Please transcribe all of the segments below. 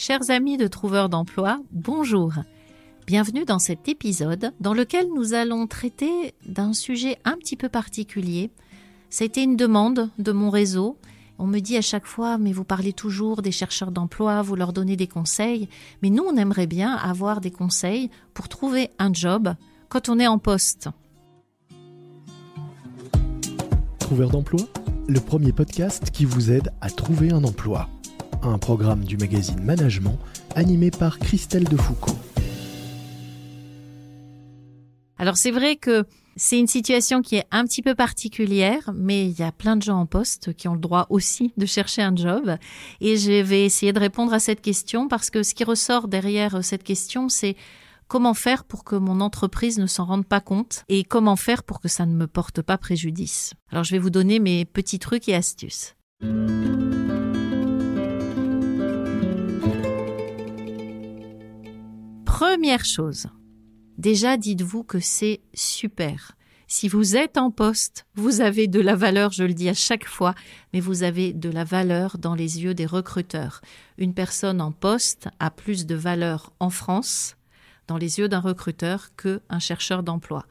Chers amis de Trouveurs d'emploi, bonjour. Bienvenue dans cet épisode dans lequel nous allons traiter d'un sujet un petit peu particulier. Ça a été une demande de mon réseau. On me dit à chaque fois, mais vous parlez toujours des chercheurs d'emploi, vous leur donnez des conseils. Mais nous, on aimerait bien avoir des conseils pour trouver un job quand on est en poste. Trouveurs d'emploi, le premier podcast qui vous aide à trouver un emploi un programme du magazine Management animé par Christelle Defoucault. Alors c'est vrai que c'est une situation qui est un petit peu particulière, mais il y a plein de gens en poste qui ont le droit aussi de chercher un job. Et je vais essayer de répondre à cette question parce que ce qui ressort derrière cette question, c'est comment faire pour que mon entreprise ne s'en rende pas compte et comment faire pour que ça ne me porte pas préjudice. Alors je vais vous donner mes petits trucs et astuces. Première chose, déjà dites-vous que c'est super. Si vous êtes en poste, vous avez de la valeur, je le dis à chaque fois, mais vous avez de la valeur dans les yeux des recruteurs. Une personne en poste a plus de valeur en France dans les yeux d'un recruteur qu'un chercheur d'emploi.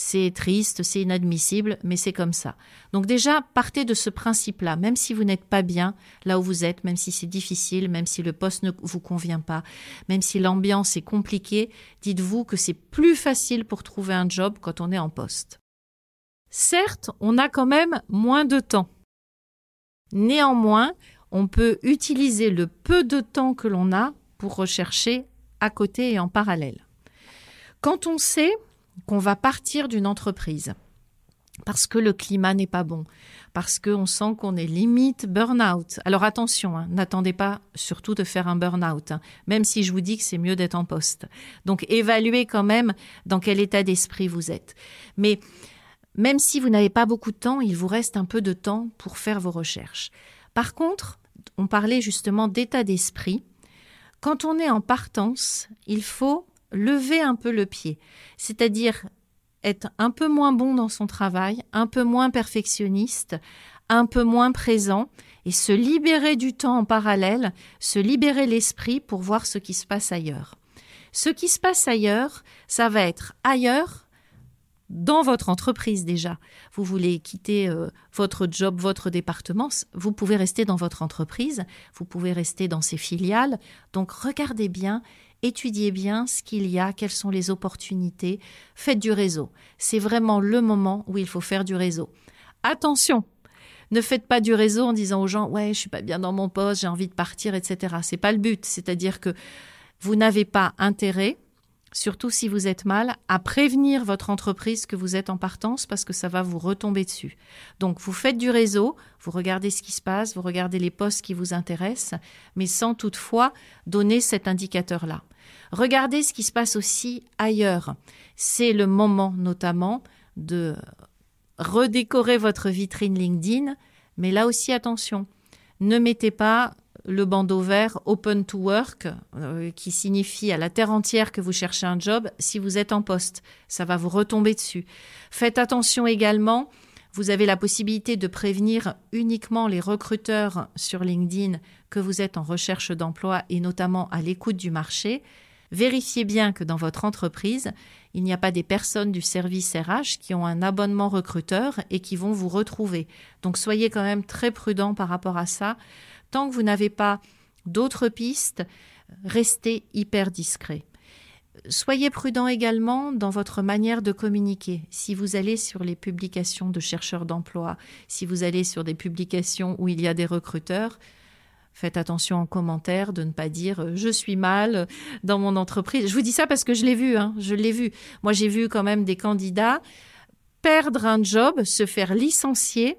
C'est triste, c'est inadmissible, mais c'est comme ça. Donc déjà, partez de ce principe-là, même si vous n'êtes pas bien là où vous êtes, même si c'est difficile, même si le poste ne vous convient pas, même si l'ambiance est compliquée, dites-vous que c'est plus facile pour trouver un job quand on est en poste. Certes, on a quand même moins de temps. Néanmoins, on peut utiliser le peu de temps que l'on a pour rechercher à côté et en parallèle. Quand on sait qu'on va partir d'une entreprise parce que le climat n'est pas bon, parce qu'on sent qu'on est limite burn-out. Alors attention, hein, n'attendez pas surtout de faire un burn-out, hein, même si je vous dis que c'est mieux d'être en poste. Donc évaluez quand même dans quel état d'esprit vous êtes. Mais même si vous n'avez pas beaucoup de temps, il vous reste un peu de temps pour faire vos recherches. Par contre, on parlait justement d'état d'esprit. Quand on est en partance, il faut lever un peu le pied, c'est-à-dire être un peu moins bon dans son travail, un peu moins perfectionniste, un peu moins présent et se libérer du temps en parallèle, se libérer l'esprit pour voir ce qui se passe ailleurs. Ce qui se passe ailleurs, ça va être ailleurs dans votre entreprise déjà. Vous voulez quitter euh, votre job, votre département, vous pouvez rester dans votre entreprise, vous pouvez rester dans ses filiales. Donc regardez bien étudiez bien ce qu'il y a, quelles sont les opportunités, faites du réseau. C'est vraiment le moment où il faut faire du réseau. Attention, ne faites pas du réseau en disant aux gens ouais je suis pas bien dans mon poste, j'ai envie de partir, etc. C'est pas le but. C'est-à-dire que vous n'avez pas intérêt surtout si vous êtes mal, à prévenir votre entreprise que vous êtes en partance parce que ça va vous retomber dessus. Donc vous faites du réseau, vous regardez ce qui se passe, vous regardez les postes qui vous intéressent, mais sans toutefois donner cet indicateur-là. Regardez ce qui se passe aussi ailleurs. C'est le moment notamment de redécorer votre vitrine LinkedIn, mais là aussi attention, ne mettez pas le bandeau vert Open to Work, euh, qui signifie à la terre entière que vous cherchez un job si vous êtes en poste. Ça va vous retomber dessus. Faites attention également, vous avez la possibilité de prévenir uniquement les recruteurs sur LinkedIn que vous êtes en recherche d'emploi et notamment à l'écoute du marché. Vérifiez bien que dans votre entreprise, il n'y a pas des personnes du service RH qui ont un abonnement recruteur et qui vont vous retrouver. Donc soyez quand même très prudent par rapport à ça. Tant que vous n'avez pas d'autres pistes, restez hyper discret. Soyez prudent également dans votre manière de communiquer. Si vous allez sur les publications de chercheurs d'emploi, si vous allez sur des publications où il y a des recruteurs, faites attention en commentaire de ne pas dire euh, je suis mal dans mon entreprise. Je vous dis ça parce que je l'ai vu, hein, je l'ai vu. Moi, j'ai vu quand même des candidats perdre un job, se faire licencier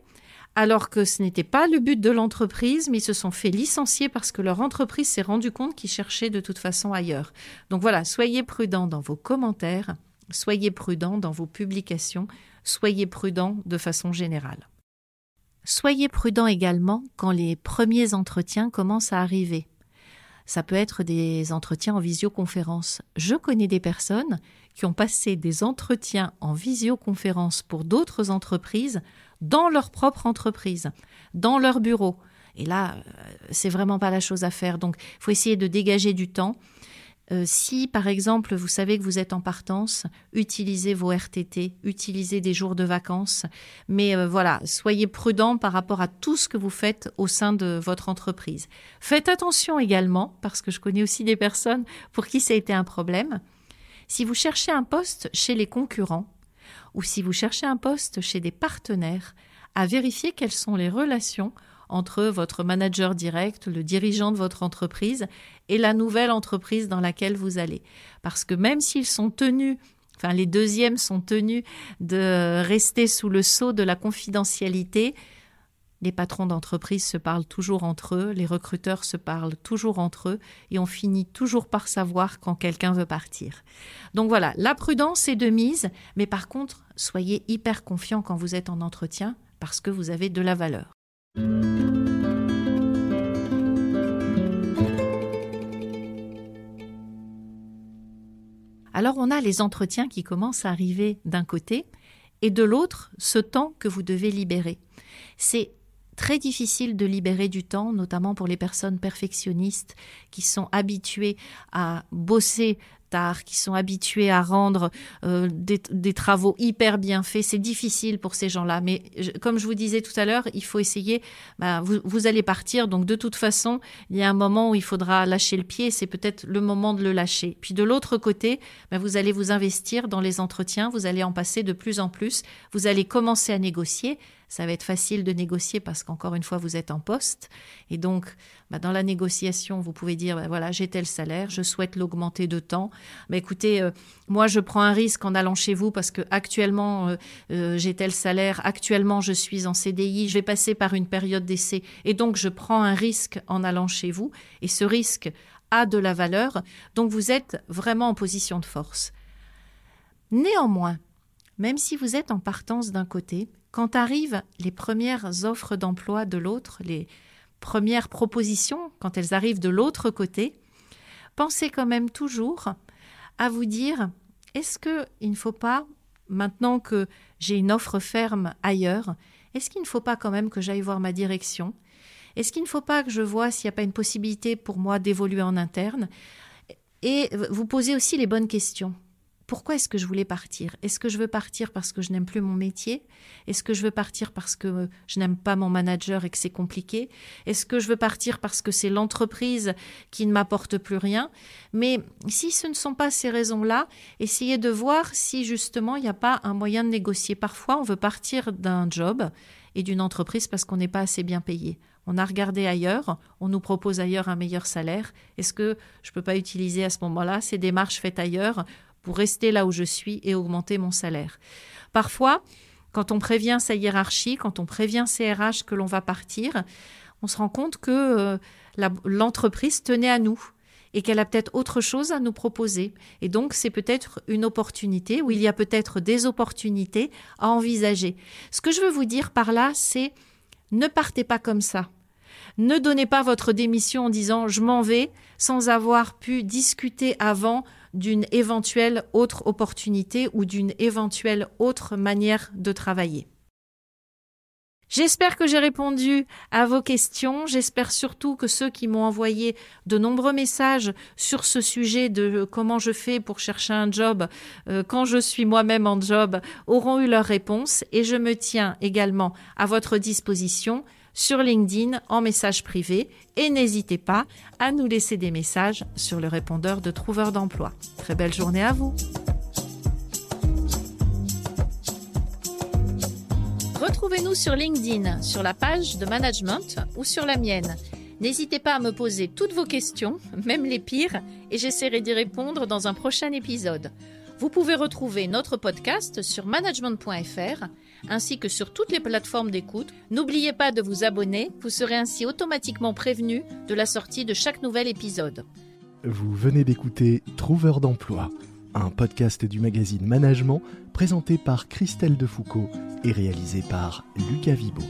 alors que ce n'était pas le but de l'entreprise, mais ils se sont fait licencier parce que leur entreprise s'est rendu compte qu'ils cherchaient de toute façon ailleurs. Donc voilà, soyez prudents dans vos commentaires, soyez prudents dans vos publications, soyez prudents de façon générale. Soyez prudents également quand les premiers entretiens commencent à arriver. Ça peut être des entretiens en visioconférence. Je connais des personnes qui ont passé des entretiens en visioconférence pour d'autres entreprises dans leur propre entreprise, dans leur bureau. Et là, c'est vraiment pas la chose à faire. Donc, il faut essayer de dégager du temps. Euh, si, par exemple, vous savez que vous êtes en partance, utilisez vos RTT, utilisez des jours de vacances. Mais euh, voilà, soyez prudent par rapport à tout ce que vous faites au sein de votre entreprise. Faites attention également, parce que je connais aussi des personnes pour qui ça a été un problème. Si vous cherchez un poste chez les concurrents, ou si vous cherchez un poste chez des partenaires, à vérifier quelles sont les relations entre votre manager direct, le dirigeant de votre entreprise et la nouvelle entreprise dans laquelle vous allez. Parce que même s'ils sont tenus Enfin, les deuxièmes sont tenus de rester sous le sceau de la confidentialité. Les patrons d'entreprise se parlent toujours entre eux, les recruteurs se parlent toujours entre eux, et on finit toujours par savoir quand quelqu'un veut partir. Donc voilà, la prudence est de mise, mais par contre, soyez hyper confiant quand vous êtes en entretien, parce que vous avez de la valeur. Alors on a les entretiens qui commencent à arriver d'un côté et de l'autre ce temps que vous devez libérer. C'est très difficile de libérer du temps, notamment pour les personnes perfectionnistes qui sont habituées à bosser tard, qui sont habitués à rendre euh, des, travaux hyper bien faits. C'est difficile pour ces gens-là. Mais comme je vous disais tout à l'heure, il faut essayer. Bah, vous, allez partir, donc de toute façon, il y a un moment où il faudra lâcher le pied. C'est peut-être le moment de le lâcher. Puis de l'autre côté, bah, vous allez vous investir dans les entretiens. Vous allez en passer de plus en plus. Vous allez commencer à négocier ça va être facile de négocier parce qu'encore une fois, vous êtes en poste. Et donc, bah, dans la négociation, vous pouvez dire, bah, voilà, j'ai tel salaire, je souhaite l'augmenter de temps. Mais écoutez, euh, moi, je prends un risque en allant chez vous parce que actuellement, euh, euh, j'ai tel salaire, actuellement, je suis en CDI, je vais passer par une période d'essai. Et donc, je prends un risque en allant chez vous. Et ce risque a de la valeur. Donc, vous êtes vraiment en position de force. Néanmoins, même si vous êtes en partance d'un côté, quand arrivent les premières offres d'emploi de l'autre, les premières propositions, quand elles arrivent de l'autre côté, pensez quand même toujours à vous dire est-ce qu'il ne faut pas, maintenant que j'ai une offre ferme ailleurs, est-ce qu'il ne faut pas quand même que j'aille voir ma direction? Est-ce qu'il ne faut pas que je vois s'il n'y a pas une possibilité pour moi d'évoluer en interne? Et vous posez aussi les bonnes questions pourquoi est-ce que je voulais partir? Est-ce que je veux partir parce que je n'aime plus mon métier? Est-ce que je veux partir parce que je n'aime pas mon manager et que c'est compliqué? Est-ce que je veux partir parce que c'est l'entreprise qui ne m'apporte plus rien? Mais si ce ne sont pas ces raisons-là, essayez de voir si justement il n'y a pas un moyen de négocier. Parfois, on veut partir d'un job et d'une entreprise parce qu'on n'est pas assez bien payé. On a regardé ailleurs, on nous propose ailleurs un meilleur salaire. Est-ce que je ne peux pas utiliser à ce moment-là ces démarches faites ailleurs rester là où je suis et augmenter mon salaire. Parfois, quand on prévient sa hiérarchie, quand on prévient ses RH que l'on va partir, on se rend compte que euh, l'entreprise tenait à nous et qu'elle a peut-être autre chose à nous proposer. Et donc, c'est peut-être une opportunité, ou il y a peut-être des opportunités à envisager. Ce que je veux vous dire par là, c'est ne partez pas comme ça. Ne donnez pas votre démission en disant je m'en vais sans avoir pu discuter avant d'une éventuelle autre opportunité ou d'une éventuelle autre manière de travailler. J'espère que j'ai répondu à vos questions. J'espère surtout que ceux qui m'ont envoyé de nombreux messages sur ce sujet de comment je fais pour chercher un job euh, quand je suis moi-même en job auront eu leur réponse et je me tiens également à votre disposition sur LinkedIn en message privé et n'hésitez pas à nous laisser des messages sur le répondeur de Trouveur d'emploi. Très belle journée à vous. Retrouvez-nous sur LinkedIn, sur la page de management ou sur la mienne. N'hésitez pas à me poser toutes vos questions, même les pires, et j'essaierai d'y répondre dans un prochain épisode. Vous pouvez retrouver notre podcast sur management.fr ainsi que sur toutes les plateformes d'écoute. N'oubliez pas de vous abonner, vous serez ainsi automatiquement prévenu de la sortie de chaque nouvel épisode. Vous venez d'écouter Trouveur d'emploi, un podcast du magazine Management présenté par Christelle Defoucault et réalisé par Lucas Vibo.